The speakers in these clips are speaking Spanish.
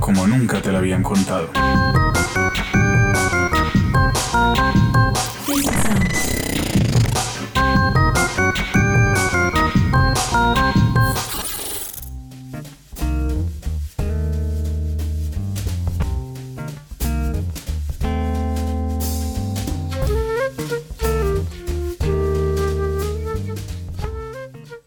Como nunca te la habían contado.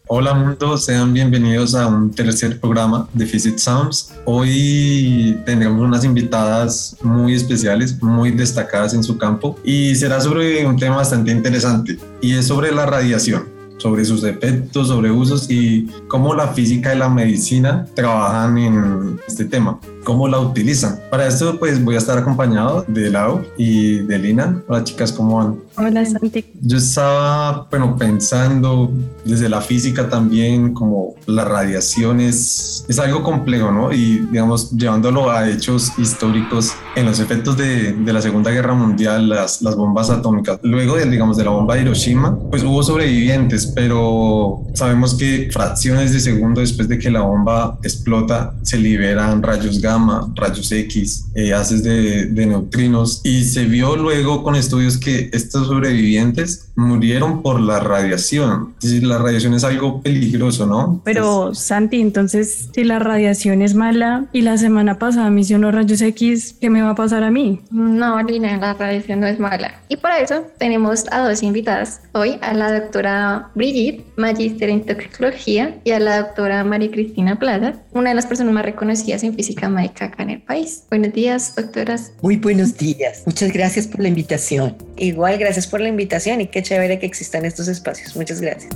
Hola mundo, sean bienvenidos a un tercer programa de Physics Sounds. Hoy tendremos unas invitadas muy especiales, muy destacadas en su campo y será sobre un tema bastante interesante y es sobre la radiación, sobre sus efectos, sobre usos y cómo la física y la medicina trabajan en este tema, cómo la utilizan. Para esto pues voy a estar acompañado de Lau y de Lina. Hola chicas, ¿cómo van? Hola Santi. Yo estaba, bueno, pensando desde la física también, como la radiación es, es algo complejo, ¿no? Y, digamos, llevándolo a hechos históricos, en los efectos de, de la Segunda Guerra Mundial, las, las bombas atómicas, luego, de, digamos, de la bomba de Hiroshima, pues hubo sobrevivientes, pero sabemos que fracciones de segundo después de que la bomba explota, se liberan rayos gamma, rayos X, eh, haces de, de neutrinos, y se vio luego con estudios que estos sobrevivientes murieron por la radiación. Es decir, la radiación es algo peligroso, ¿no? Pero Santi, entonces, si la radiación es mala y la semana pasada me hicieron los rayos X, ¿qué me va a pasar a mí? No, Lina, la radiación no es mala. Y para eso tenemos a dos invitadas hoy, a la doctora Brigitte, magíster en toxicología, y a la doctora María Cristina Plaza, una de las personas más reconocidas en física médica acá en el país. Buenos días, doctoras. Muy buenos días. Muchas gracias por la invitación. Igual, gracias por la invitación y qué chévere que existan estos espacios. Muchas gracias.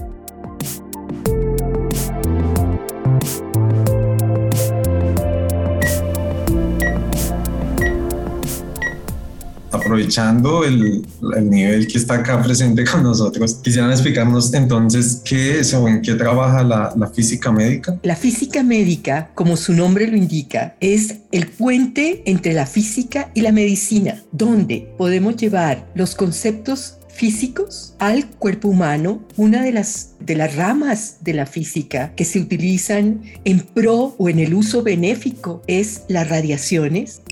Aprovechando el, el, nivel que está acá presente con nosotros, quisieran explicarnos entonces qué es o en qué trabaja la, la física médica. La física médica, como su nombre lo indica, es el puente entre la física y la medicina, donde podemos llevar los conceptos físicos al cuerpo humano, una de las, de las ramas de la física que se utilizan en pro o en el uso benéfico es las radiaciones.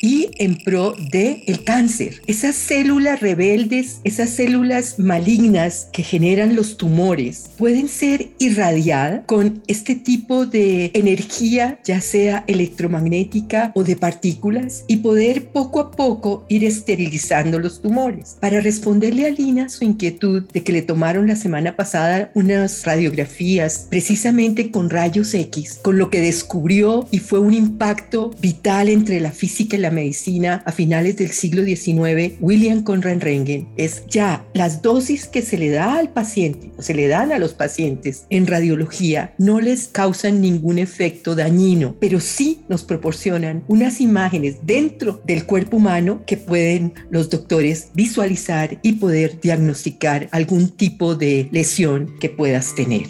Y en pro de el cáncer. Esas células rebeldes, esas células malignas que generan los tumores, pueden ser irradiadas con este tipo de energía, ya sea electromagnética o de partículas, y poder poco a poco ir esterilizando los tumores. Para responderle a Lina su inquietud de que le tomaron la semana pasada unas radiografías precisamente con rayos X, con lo que descubrió y fue un impacto vital entre la física y la medicina a finales del siglo XIX, William Conrad Röntgen, es ya las dosis que se le da al paciente, o se le dan a los pacientes en radiología, no les causan ningún efecto dañino, pero sí nos proporcionan unas imágenes dentro del cuerpo humano que pueden los doctores visualizar y poder diagnosticar algún tipo de lesión que puedas tener.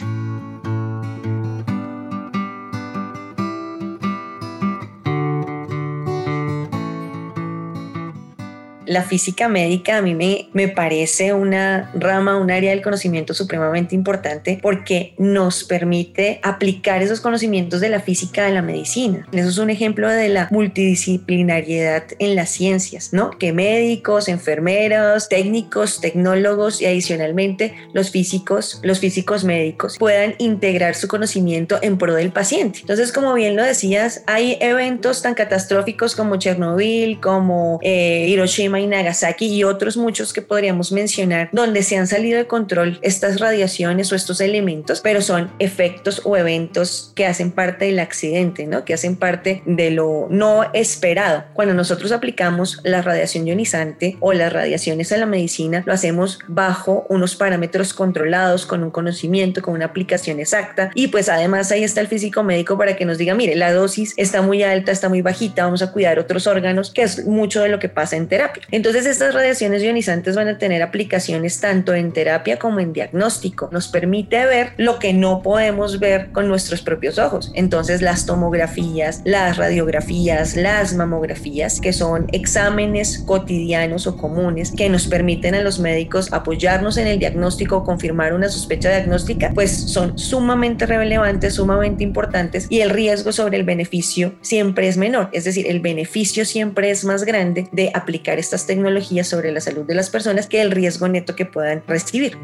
La física médica a mí me, me parece una rama, un área del conocimiento supremamente importante porque nos permite aplicar esos conocimientos de la física a la medicina. Eso es un ejemplo de la multidisciplinariedad en las ciencias, ¿no? Que médicos, enfermeros, técnicos, tecnólogos y adicionalmente los físicos, los físicos médicos puedan integrar su conocimiento en pro del paciente. Entonces, como bien lo decías, hay eventos tan catastróficos como Chernobyl, como eh, Hiroshima Hiroshima y Nagasaki y otros muchos que podríamos mencionar, donde se han salido de control estas radiaciones o estos elementos, pero son efectos o eventos que hacen parte del accidente, ¿no? Que hacen parte de lo no esperado. Cuando nosotros aplicamos la radiación ionizante o las radiaciones a la medicina, lo hacemos bajo unos parámetros controlados, con un conocimiento, con una aplicación exacta. Y pues además ahí está el físico médico para que nos diga, mire, la dosis está muy alta, está muy bajita, vamos a cuidar otros órganos, que es mucho de lo que pasa en terapia. Entonces estas radiaciones ionizantes van a tener aplicaciones tanto en terapia como en diagnóstico. Nos permite ver lo que no podemos ver con nuestros propios ojos. Entonces las tomografías, las radiografías, las mamografías, que son exámenes cotidianos o comunes que nos permiten a los médicos apoyarnos en el diagnóstico o confirmar una sospecha diagnóstica, pues son sumamente relevantes, sumamente importantes y el riesgo sobre el beneficio siempre es menor. Es decir, el beneficio siempre es más grande de aplicar estas tecnologías sobre la salud de las personas que el riesgo neto que puedan recibir.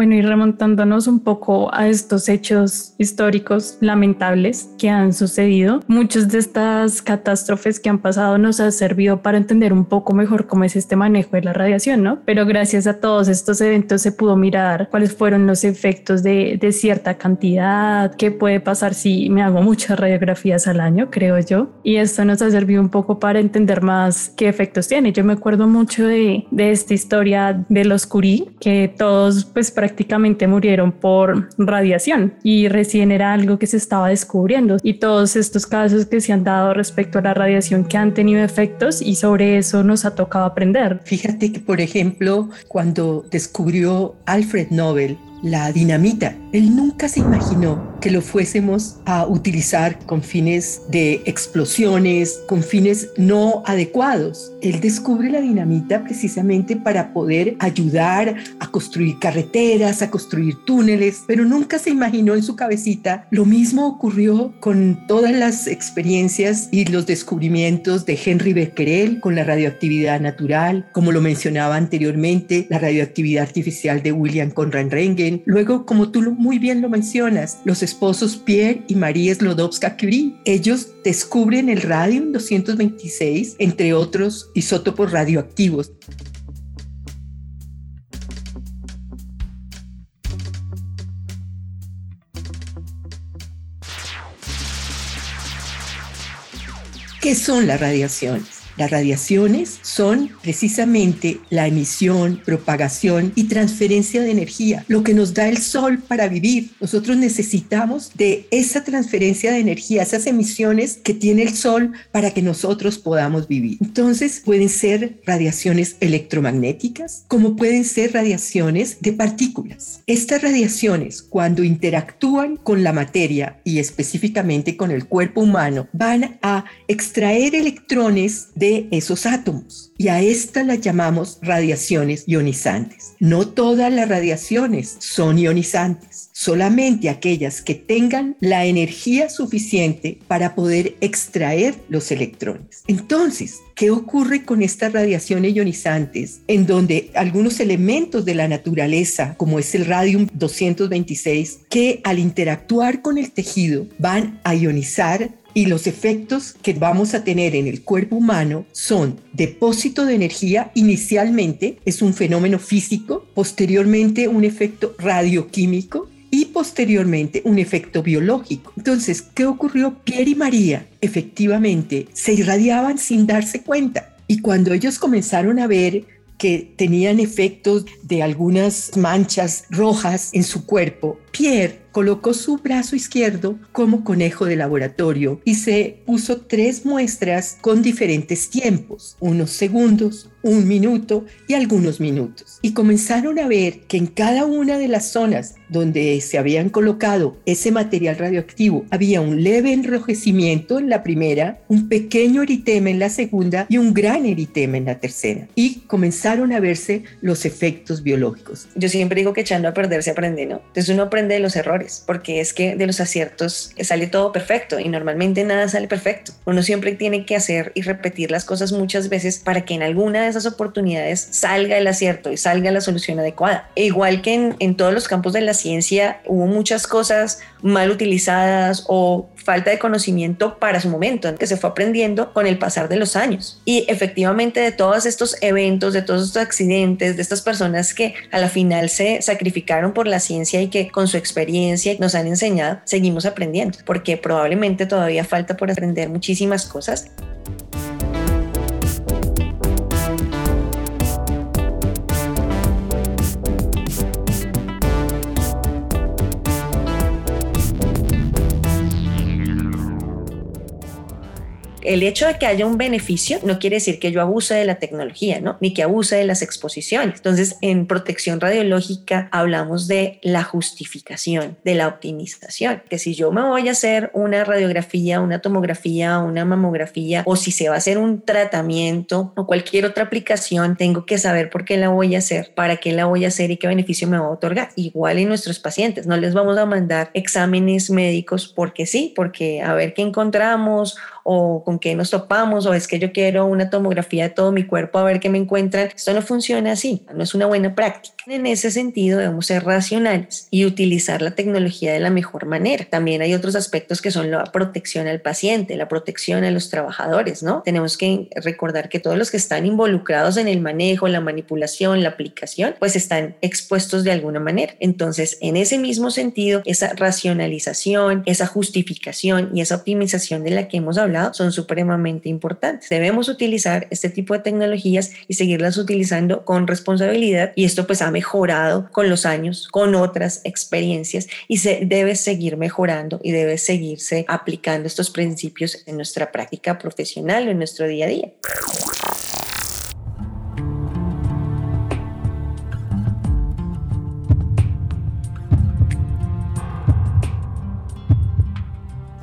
Bueno, y remontándonos un poco a estos hechos históricos lamentables que han sucedido, muchas de estas catástrofes que han pasado nos han servido para entender un poco mejor cómo es este manejo de la radiación, ¿no? Pero gracias a todos estos eventos se pudo mirar cuáles fueron los efectos de, de cierta cantidad, qué puede pasar si me hago muchas radiografías al año, creo yo. Y esto nos ha servido un poco para entender más qué efectos tiene. Yo me acuerdo mucho de, de esta historia de los Curie, que todos pues prácticamente murieron por radiación y recién era algo que se estaba descubriendo y todos estos casos que se han dado respecto a la radiación que han tenido efectos y sobre eso nos ha tocado aprender. Fíjate que, por ejemplo, cuando descubrió Alfred Nobel la dinamita. Él nunca se imaginó que lo fuésemos a utilizar con fines de explosiones, con fines no adecuados. Él descubre la dinamita precisamente para poder ayudar a construir carreteras, a construir túneles, pero nunca se imaginó en su cabecita. Lo mismo ocurrió con todas las experiencias y los descubrimientos de Henry Becquerel con la radioactividad natural, como lo mencionaba anteriormente, la radioactividad artificial de William Conrad Luego, como tú muy bien lo mencionas, los esposos Pierre y Marie Slodowska-Curie, ellos descubren el radium 226, entre otros isótopos radioactivos. ¿Qué son las radiaciones? Las radiaciones son precisamente la emisión, propagación y transferencia de energía, lo que nos da el sol para vivir. Nosotros necesitamos de esa transferencia de energía, esas emisiones que tiene el sol para que nosotros podamos vivir. Entonces pueden ser radiaciones electromagnéticas, como pueden ser radiaciones de partículas. Estas radiaciones, cuando interactúan con la materia y específicamente con el cuerpo humano, van a extraer electrones de esos átomos y a estas las llamamos radiaciones ionizantes. No todas las radiaciones son ionizantes, solamente aquellas que tengan la energía suficiente para poder extraer los electrones. Entonces, ¿qué ocurre con estas radiaciones ionizantes en donde algunos elementos de la naturaleza, como es el radium 226, que al interactuar con el tejido van a ionizar y los efectos que vamos a tener en el cuerpo humano son depósito de energía, inicialmente es un fenómeno físico, posteriormente un efecto radioquímico y posteriormente un efecto biológico. Entonces, ¿qué ocurrió? Pierre y María efectivamente se irradiaban sin darse cuenta. Y cuando ellos comenzaron a ver que tenían efectos de algunas manchas rojas en su cuerpo, Pierre colocó su brazo izquierdo como conejo de laboratorio y se puso tres muestras con diferentes tiempos, unos segundos, un minuto y algunos minutos. Y comenzaron a ver que en cada una de las zonas donde se habían colocado ese material radioactivo había un leve enrojecimiento en la primera, un pequeño eritema en la segunda y un gran eritema en la tercera. Y comenzaron a verse los efectos biológicos. Yo siempre digo que echando a perder se aprende, ¿no? Entonces uno aprende de los errores, porque es que de los aciertos sale todo perfecto y normalmente nada sale perfecto. Uno siempre tiene que hacer y repetir las cosas muchas veces para que en alguna de esas oportunidades salga el acierto y salga la solución adecuada. E igual que en, en todos los campos de la ciencia hubo muchas cosas mal utilizadas o falta de conocimiento para su momento, en que se fue aprendiendo con el pasar de los años. Y efectivamente de todos estos eventos, de todos estos accidentes, de estas personas que a la final se sacrificaron por la ciencia y que con su experiencia nos han enseñado, seguimos aprendiendo, porque probablemente todavía falta por aprender muchísimas cosas. El hecho de que haya un beneficio no quiere decir que yo abuse de la tecnología, ¿no? Ni que abuse de las exposiciones. Entonces, en protección radiológica hablamos de la justificación, de la optimización, que si yo me voy a hacer una radiografía, una tomografía, una mamografía, o si se va a hacer un tratamiento o cualquier otra aplicación, tengo que saber por qué la voy a hacer, para qué la voy a hacer y qué beneficio me va a otorgar. Igual en nuestros pacientes, no les vamos a mandar exámenes médicos porque sí, porque a ver qué encontramos o con qué nos topamos o es que yo quiero una tomografía de todo mi cuerpo a ver qué me encuentran. Esto no funciona así, no es una buena práctica. En ese sentido debemos ser racionales y utilizar la tecnología de la mejor manera. También hay otros aspectos que son la protección al paciente, la protección a los trabajadores, ¿no? Tenemos que recordar que todos los que están involucrados en el manejo, la manipulación, la aplicación, pues están expuestos de alguna manera. Entonces, en ese mismo sentido, esa racionalización, esa justificación y esa optimización de la que hemos hablado son supremamente importantes. Debemos utilizar este tipo de tecnologías y seguirlas utilizando con responsabilidad y esto pues ha mejorado con los años, con otras experiencias y se debe seguir mejorando y debe seguirse aplicando estos principios en nuestra práctica profesional, en nuestro día a día.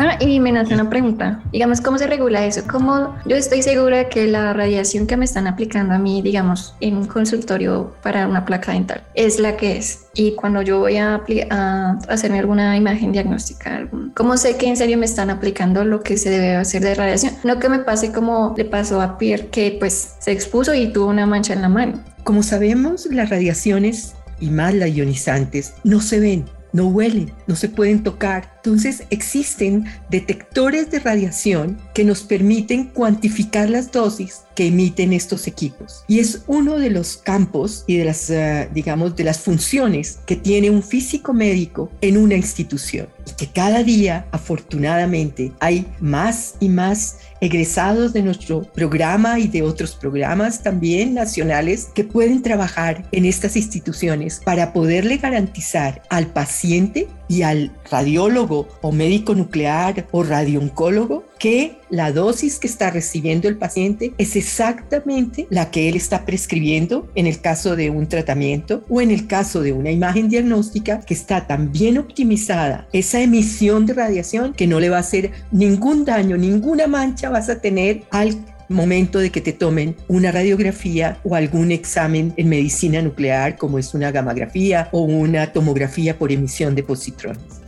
Ah, y me nace una pregunta. Digamos, ¿cómo se regula eso? ¿Cómo yo estoy segura que la radiación que me están aplicando a mí, digamos, en un consultorio para una placa dental, es la que es? Y cuando yo voy a, a hacerme alguna imagen diagnóstica, ¿cómo sé que en serio me están aplicando lo que se debe hacer de radiación? No que me pase como le pasó a Pierre, que pues se expuso y tuvo una mancha en la mano. Como sabemos, las radiaciones y más las ionizantes no se ven, no huelen, no se pueden tocar. Entonces existen detectores de radiación que nos permiten cuantificar las dosis que emiten estos equipos. Y es uno de los campos y de las, uh, digamos, de las funciones que tiene un físico médico en una institución. Y que cada día, afortunadamente, hay más y más egresados de nuestro programa y de otros programas también nacionales que pueden trabajar en estas instituciones para poderle garantizar al paciente y al radiólogo o médico nuclear o radiooncólogo que la dosis que está recibiendo el paciente es exactamente la que él está prescribiendo en el caso de un tratamiento o en el caso de una imagen diagnóstica que está tan bien optimizada esa emisión de radiación que no le va a hacer ningún daño, ninguna mancha vas a tener al momento de que te tomen una radiografía o algún examen en medicina nuclear como es una gamografía o una tomografía por emisión de positrones.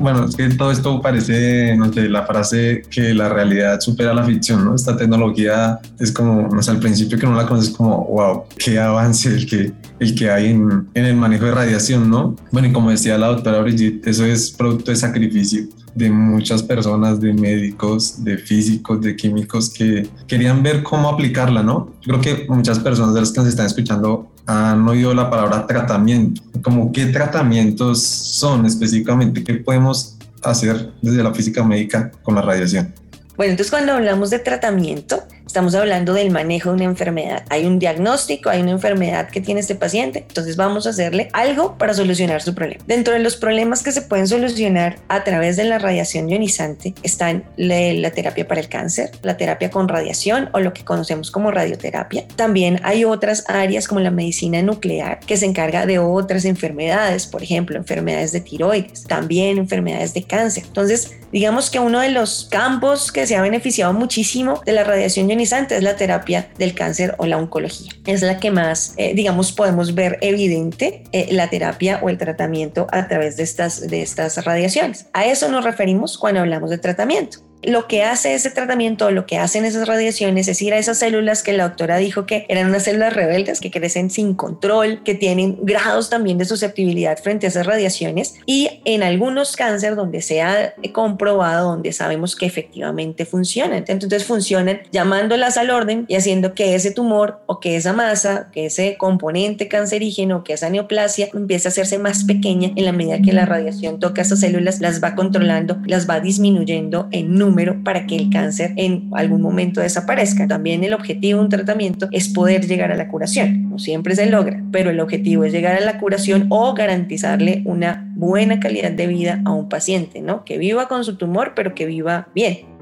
Bueno, es que todo esto parece, no sé, la frase que la realidad supera la ficción, ¿no? Esta tecnología es como, no sé, al principio que no la conoces como, wow, qué avance el que, el que hay en, en el manejo de radiación, ¿no? Bueno, y como decía la doctora Brigitte, eso es producto de sacrificio de muchas personas, de médicos, de físicos, de químicos que querían ver cómo aplicarla, ¿no? Creo que muchas personas de las que nos están escuchando han oído la palabra tratamiento. Como qué tratamientos son específicamente, qué podemos hacer desde la física médica con la radiación. Bueno, entonces cuando hablamos de tratamiento, Estamos hablando del manejo de una enfermedad. Hay un diagnóstico, hay una enfermedad que tiene este paciente, entonces vamos a hacerle algo para solucionar su problema. Dentro de los problemas que se pueden solucionar a través de la radiación ionizante están la, la terapia para el cáncer, la terapia con radiación o lo que conocemos como radioterapia. También hay otras áreas como la medicina nuclear que se encarga de otras enfermedades, por ejemplo, enfermedades de tiroides, también enfermedades de cáncer. Entonces, digamos que uno de los campos que se ha beneficiado muchísimo de la radiación ionizante es la terapia del cáncer o la oncología. Es la que más, eh, digamos, podemos ver evidente eh, la terapia o el tratamiento a través de estas, de estas radiaciones. A eso nos referimos cuando hablamos de tratamiento lo que hace ese tratamiento, lo que hacen esas radiaciones es ir a esas células que la doctora dijo que eran unas células rebeldes que crecen sin control, que tienen grados también de susceptibilidad frente a esas radiaciones y en algunos cáncer donde se ha comprobado, donde sabemos que efectivamente funcionan. Entonces funcionan llamándolas al orden y haciendo que ese tumor o que esa masa, que ese componente cancerígeno, que esa neoplasia empiece a hacerse más pequeña en la medida que la radiación toca esas células, las va controlando, las va disminuyendo en número número para que el cáncer en algún momento desaparezca. También el objetivo de un tratamiento es poder llegar a la curación. No siempre se logra, pero el objetivo es llegar a la curación o garantizarle una buena calidad de vida a un paciente, ¿no? Que viva con su tumor, pero que viva bien.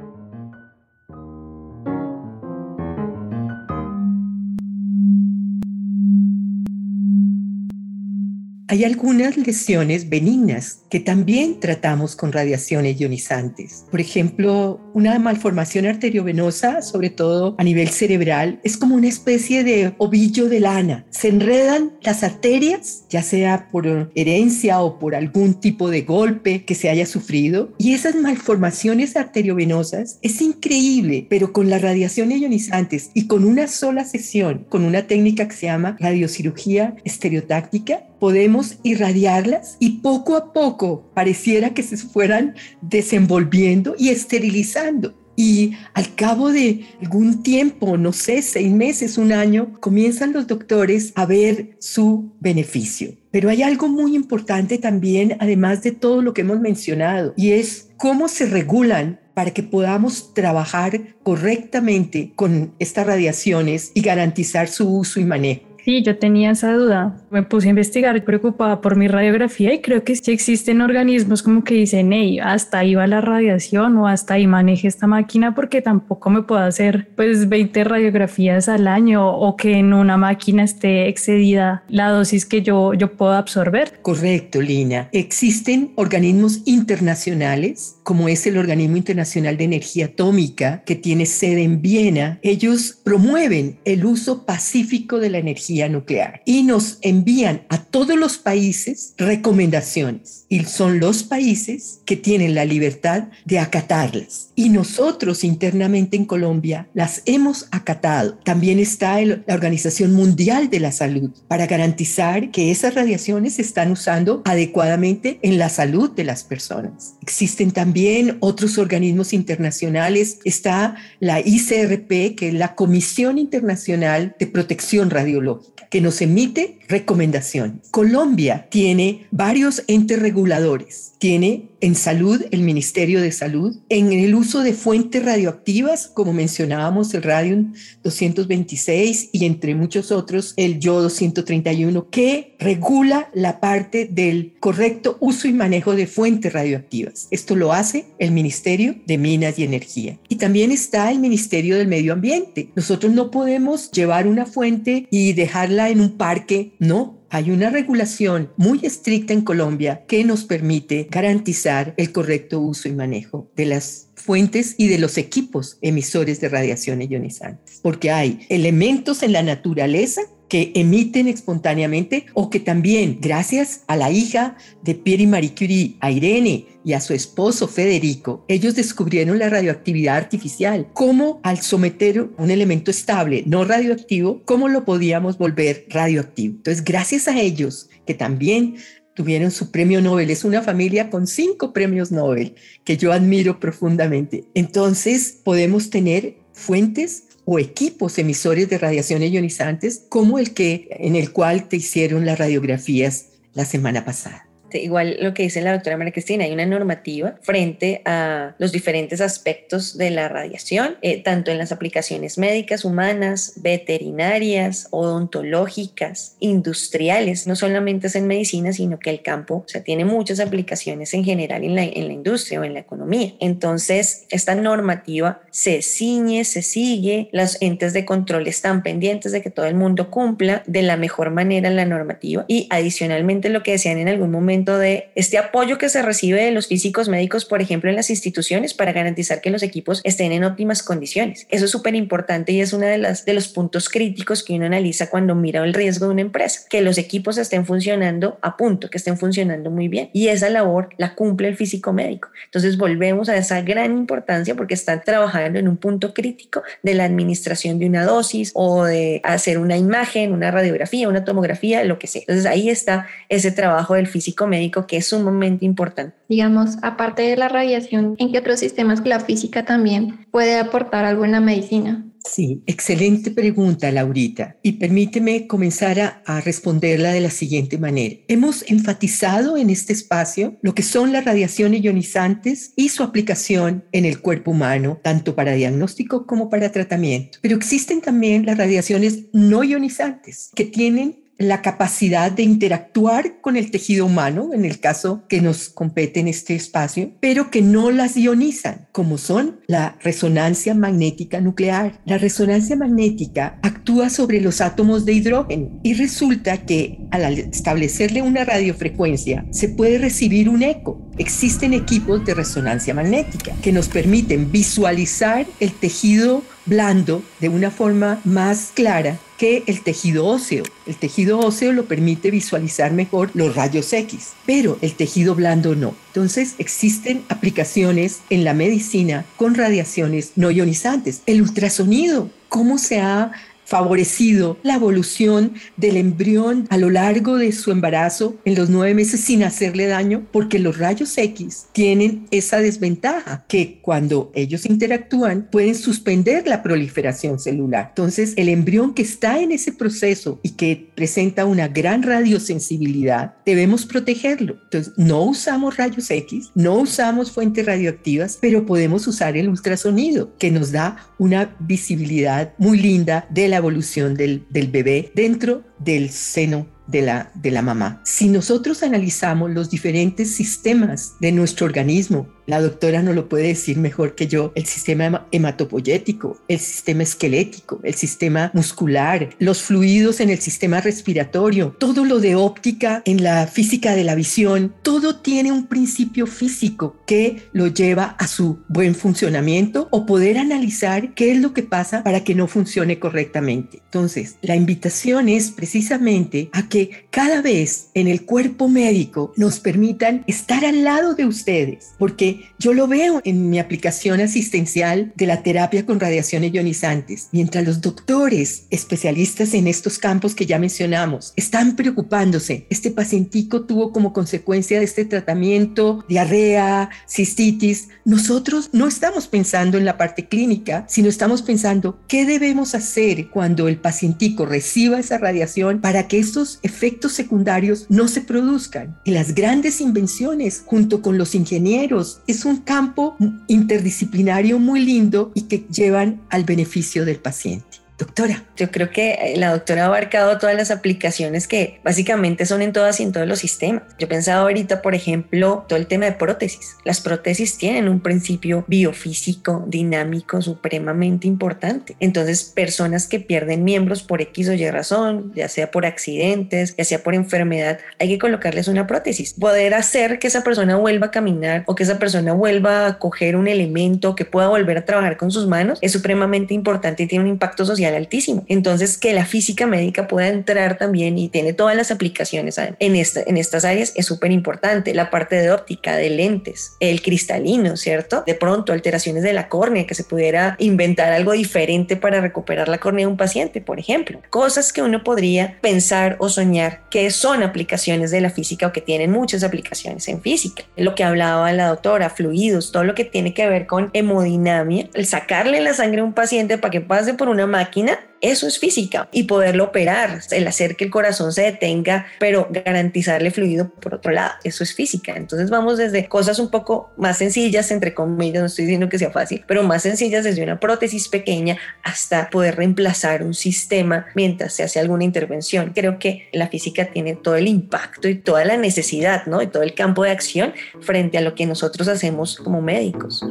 Hay algunas lesiones benignas que también tratamos con radiaciones ionizantes. Por ejemplo, una malformación arteriovenosa, sobre todo a nivel cerebral, es como una especie de ovillo de lana. Se enredan las arterias, ya sea por herencia o por algún tipo de golpe que se haya sufrido, y esas malformaciones arteriovenosas es increíble, pero con las radiaciones ionizantes y con una sola sesión, con una técnica que se llama radiocirugía estereotáctica, podemos irradiarlas y poco a poco pareciera que se fueran desenvolviendo y esterilizando. Y al cabo de algún tiempo, no sé, seis meses, un año, comienzan los doctores a ver su beneficio. Pero hay algo muy importante también, además de todo lo que hemos mencionado, y es cómo se regulan para que podamos trabajar correctamente con estas radiaciones y garantizar su uso y manejo. Sí, yo tenía esa duda. Me puse a investigar preocupada por mi radiografía y creo que sí existen organismos como que dicen, hey, hasta ahí va la radiación o hasta ahí maneje esta máquina porque tampoco me puedo hacer pues 20 radiografías al año o que en una máquina esté excedida la dosis que yo, yo puedo absorber. Correcto, Lina. Existen organismos internacionales como es el Organismo Internacional de Energía Atómica que tiene sede en Viena. Ellos promueven el uso pacífico de la energía nuclear y nos envían a todos los países recomendaciones y son los países que tienen la libertad de acatarlas y nosotros internamente en Colombia las hemos acatado. También está la Organización Mundial de la Salud para garantizar que esas radiaciones se están usando adecuadamente en la salud de las personas. Existen también otros organismos internacionales. Está la ICRP, que es la Comisión Internacional de Protección Radiológica que nos emite recomendaciones. Colombia tiene varios entes reguladores. Tiene en salud el Ministerio de Salud, en el uso de fuentes radioactivas, como mencionábamos, el radium 226 y entre muchos otros el yo 231, que regula la parte del correcto uso y manejo de fuentes radioactivas. Esto lo hace el Ministerio de Minas y Energía. Y también está el Ministerio del Medio Ambiente. Nosotros no podemos llevar una fuente y dejarla en un parque, no, hay una regulación muy estricta en Colombia que nos permite garantizar el correcto uso y manejo de las fuentes y de los equipos emisores de radiación ionizantes, porque hay elementos en la naturaleza que emiten espontáneamente o que también, gracias a la hija de Pierre y Marie Curie, a Irene y a su esposo Federico, ellos descubrieron la radioactividad artificial, cómo al someter un elemento estable, no radioactivo, cómo lo podíamos volver radioactivo. Entonces, gracias a ellos, que también tuvieron su premio Nobel. Es una familia con cinco premios Nobel que yo admiro profundamente. Entonces podemos tener fuentes o equipos emisores de radiaciones ionizantes como el que en el cual te hicieron las radiografías la semana pasada. Igual lo que dice la doctora María Cristina, hay una normativa frente a los diferentes aspectos de la radiación, eh, tanto en las aplicaciones médicas, humanas, veterinarias, odontológicas, industriales, no solamente es en medicina, sino que el campo, o sea, tiene muchas aplicaciones en general en la, en la industria o en la economía. Entonces, esta normativa se ciñe, se sigue, los entes de control están pendientes de que todo el mundo cumpla de la mejor manera la normativa y adicionalmente lo que decían en algún momento, de este apoyo que se recibe de los físicos médicos, por ejemplo, en las instituciones para garantizar que los equipos estén en óptimas condiciones. Eso es súper importante y es uno de, las, de los puntos críticos que uno analiza cuando mira el riesgo de una empresa, que los equipos estén funcionando a punto, que estén funcionando muy bien. Y esa labor la cumple el físico médico. Entonces volvemos a esa gran importancia porque están trabajando en un punto crítico de la administración de una dosis o de hacer una imagen, una radiografía, una tomografía, lo que sea. Entonces ahí está ese trabajo del físico médico que es sumamente importante. Digamos, aparte de la radiación, ¿en qué otros sistemas la física también puede aportar algo en la medicina? Sí, excelente pregunta, Laurita. Y permíteme comenzar a, a, responderla de la siguiente manera. Hemos enfatizado en este espacio lo que son las radiaciones ionizantes y su aplicación en el cuerpo humano, tanto para diagnóstico como para tratamiento. Pero existen también las radiaciones no ionizantes, que tienen la capacidad de interactuar con el tejido humano, en el caso que nos compete en este espacio, pero que no las ionizan, como son la resonancia magnética nuclear. La resonancia magnética actúa sobre los átomos de hidrógeno y resulta que al establecerle una radiofrecuencia se puede recibir un eco. Existen equipos de resonancia magnética que nos permiten visualizar el tejido blando de una forma más clara que el tejido óseo. El tejido óseo lo permite visualizar mejor los rayos X, pero el tejido blando no. Entonces existen aplicaciones en la medicina con radiaciones no ionizantes. El ultrasonido, cómo se ha favorecido la evolución del embrión a lo largo de su embarazo en los nueve meses sin hacerle daño, porque los rayos X tienen esa desventaja, que cuando ellos interactúan pueden suspender la proliferación celular. Entonces, el embrión que está en ese proceso y que presenta una gran radiosensibilidad, debemos protegerlo. Entonces, no usamos rayos X, no usamos fuentes radioactivas, pero podemos usar el ultrasonido, que nos da una visibilidad muy linda de la evolución del, del bebé dentro del seno de la, de la mamá. Si nosotros analizamos los diferentes sistemas de nuestro organismo, la doctora no lo puede decir mejor que yo, el sistema hematopoyético, el sistema esquelético, el sistema muscular, los fluidos en el sistema respiratorio, todo lo de óptica en la física de la visión, todo tiene un principio físico que lo lleva a su buen funcionamiento o poder analizar qué es lo que pasa para que no funcione correctamente. Entonces, la invitación es precisamente a que cada vez en el cuerpo médico nos permitan estar al lado de ustedes, porque yo lo veo en mi aplicación asistencial de la terapia con radiaciones ionizantes, mientras los doctores especialistas en estos campos que ya mencionamos están preocupándose. Este pacientico tuvo como consecuencia de este tratamiento diarrea, cistitis. Nosotros no estamos pensando en la parte clínica, sino estamos pensando qué debemos hacer cuando el pacientico reciba esa radiación para que estos efectos secundarios no se produzcan. Y las grandes invenciones junto con los ingenieros es un campo interdisciplinario muy lindo y que llevan al beneficio del paciente. Doctora. Yo creo que eh, la doctora ha abarcado todas las aplicaciones que básicamente son en todas y en todos los sistemas. Yo pensaba ahorita, por ejemplo, todo el tema de prótesis. Las prótesis tienen un principio biofísico, dinámico, supremamente importante. Entonces, personas que pierden miembros por X o Y razón, ya sea por accidentes, ya sea por enfermedad, hay que colocarles una prótesis. Poder hacer que esa persona vuelva a caminar o que esa persona vuelva a coger un elemento, que pueda volver a trabajar con sus manos, es supremamente importante y tiene un impacto social altísimo. Entonces, que la física médica pueda entrar también y tiene todas las aplicaciones en, esta, en estas áreas es súper importante. La parte de óptica, de lentes, el cristalino, ¿cierto? De pronto, alteraciones de la córnea, que se pudiera inventar algo diferente para recuperar la córnea de un paciente, por ejemplo. Cosas que uno podría pensar o soñar que son aplicaciones de la física o que tienen muchas aplicaciones en física. Lo que hablaba la doctora, fluidos, todo lo que tiene que ver con hemodinamia, el sacarle la sangre a un paciente para que pase por una máquina Eso es física y poderlo operar, el hacer que el corazón se detenga, pero garantizarle fluido por otro lado. Eso es física. Entonces vamos desde cosas un poco más sencillas, entre comillas, no estoy diciendo que sea fácil, pero más sencillas desde una prótesis pequeña hasta poder reemplazar un sistema mientras se hace alguna intervención. Creo que la física tiene todo el impacto y toda la necesidad, ¿no? Y todo el campo de acción frente a lo que nosotros hacemos como médicos.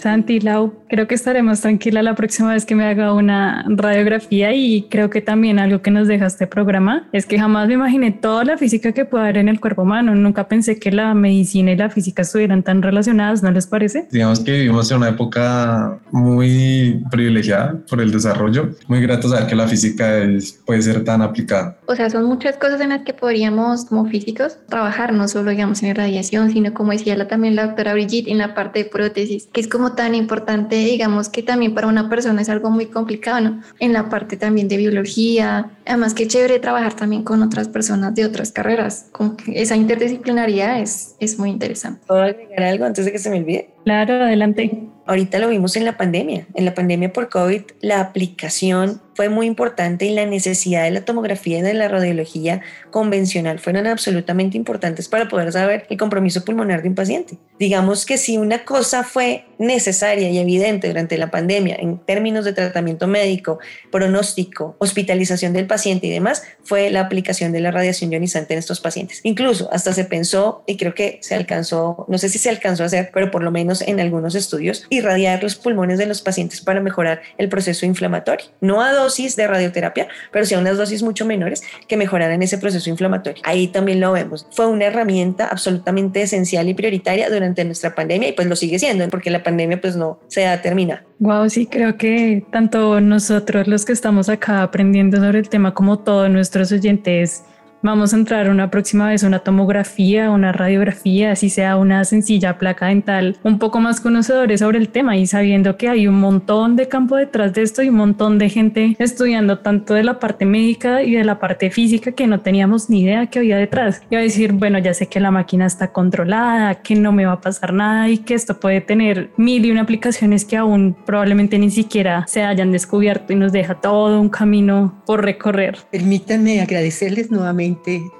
Santi, Lau, creo que estaré más tranquila la próxima vez que me haga una radiografía y creo que también algo que nos deja este programa es que jamás me imaginé toda la física que puede haber en el cuerpo humano. Nunca pensé que la medicina y la física estuvieran tan relacionadas, ¿no les parece? Digamos que vivimos en una época muy privilegiada por el desarrollo. Muy grato saber que la física es, puede ser tan aplicada. O sea, son muchas cosas en las que podríamos como físicos trabajar, no solo digamos en radiación, sino como decía la, también la doctora Brigitte en la parte de prótesis, que es como tan importante, digamos que también para una persona es algo muy complicado, ¿no? En la parte también de biología, además que chévere trabajar también con otras personas de otras carreras, como que esa interdisciplinaridad es, es muy interesante. ¿Puedo agregar algo antes de que se me olvide? Claro, adelante. Ahorita lo vimos en la pandemia. En la pandemia por COVID, la aplicación fue muy importante y la necesidad de la tomografía y de la radiología convencional fueron absolutamente importantes para poder saber el compromiso pulmonar de un paciente. Digamos que si una cosa fue necesaria y evidente durante la pandemia en términos de tratamiento médico, pronóstico, hospitalización del paciente y demás, fue la aplicación de la radiación ionizante en estos pacientes. Incluso hasta se pensó, y creo que se alcanzó, no sé si se alcanzó a hacer, pero por lo menos en algunos estudios, irradiar los pulmones de los pacientes para mejorar el proceso inflamatorio. No a dosis de radioterapia, pero sí a unas dosis mucho menores que mejoraran ese proceso inflamatorio. Ahí también lo vemos. Fue una herramienta absolutamente esencial y prioritaria durante nuestra pandemia y pues lo sigue siendo porque la pandemia pues no se ha terminado. Wow, sí, creo que tanto nosotros los que estamos acá aprendiendo sobre el tema como todos nuestros oyentes Vamos a entrar una próxima vez una tomografía, una radiografía, así sea una sencilla placa dental, un poco más conocedores sobre el tema y sabiendo que hay un montón de campo detrás de esto y un montón de gente estudiando tanto de la parte médica y de la parte física que no teníamos ni idea que había detrás. Y a decir, bueno, ya sé que la máquina está controlada, que no me va a pasar nada y que esto puede tener mil y una aplicaciones que aún probablemente ni siquiera se hayan descubierto y nos deja todo un camino por recorrer. Permítanme agradecerles nuevamente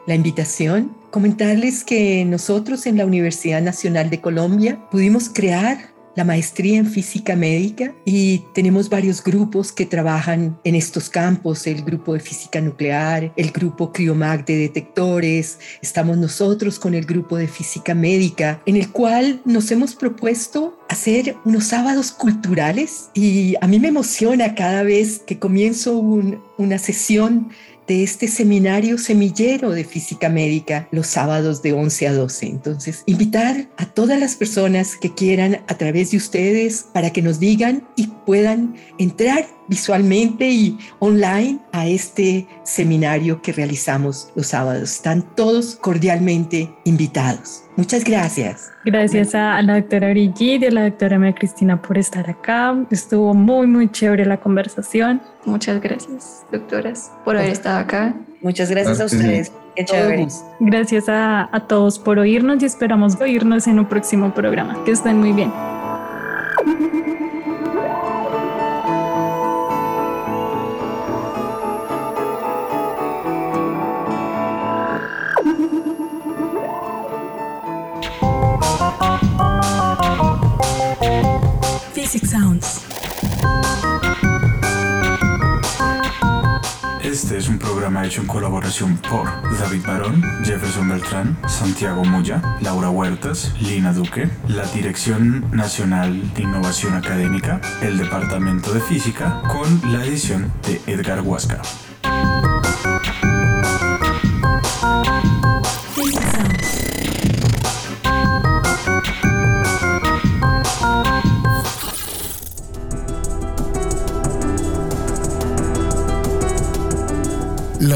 la invitación, comentarles que nosotros en la Universidad Nacional de Colombia pudimos crear la maestría en física médica y tenemos varios grupos que trabajan en estos campos, el grupo de física nuclear, el grupo CRIOMAG de detectores, estamos nosotros con el grupo de física médica, en el cual nos hemos propuesto hacer unos sábados culturales y a mí me emociona cada vez que comienzo una sesión de este seminario semillero de física médica los sábados de 11 a 12. Entonces, invitar a todas las personas que quieran a través de ustedes para que nos digan y puedan entrar visualmente y online a este seminario que realizamos los sábados. Están todos cordialmente invitados. Muchas gracias. Gracias a la doctora Brigitte y a la doctora María Cristina por estar acá. Estuvo muy, muy chévere la conversación. Muchas gracias, doctoras, por haber estado acá. Muchas gracias a ustedes. Qué chévere. Gracias a, a todos por oírnos y esperamos oírnos en un próximo programa. Que estén muy bien. Este es un programa hecho en colaboración por David Barón, Jefferson Beltrán, Santiago Moya, Laura Huertas, Lina Duque, la Dirección Nacional de Innovación Académica, el Departamento de Física, con la edición de Edgar Huasca.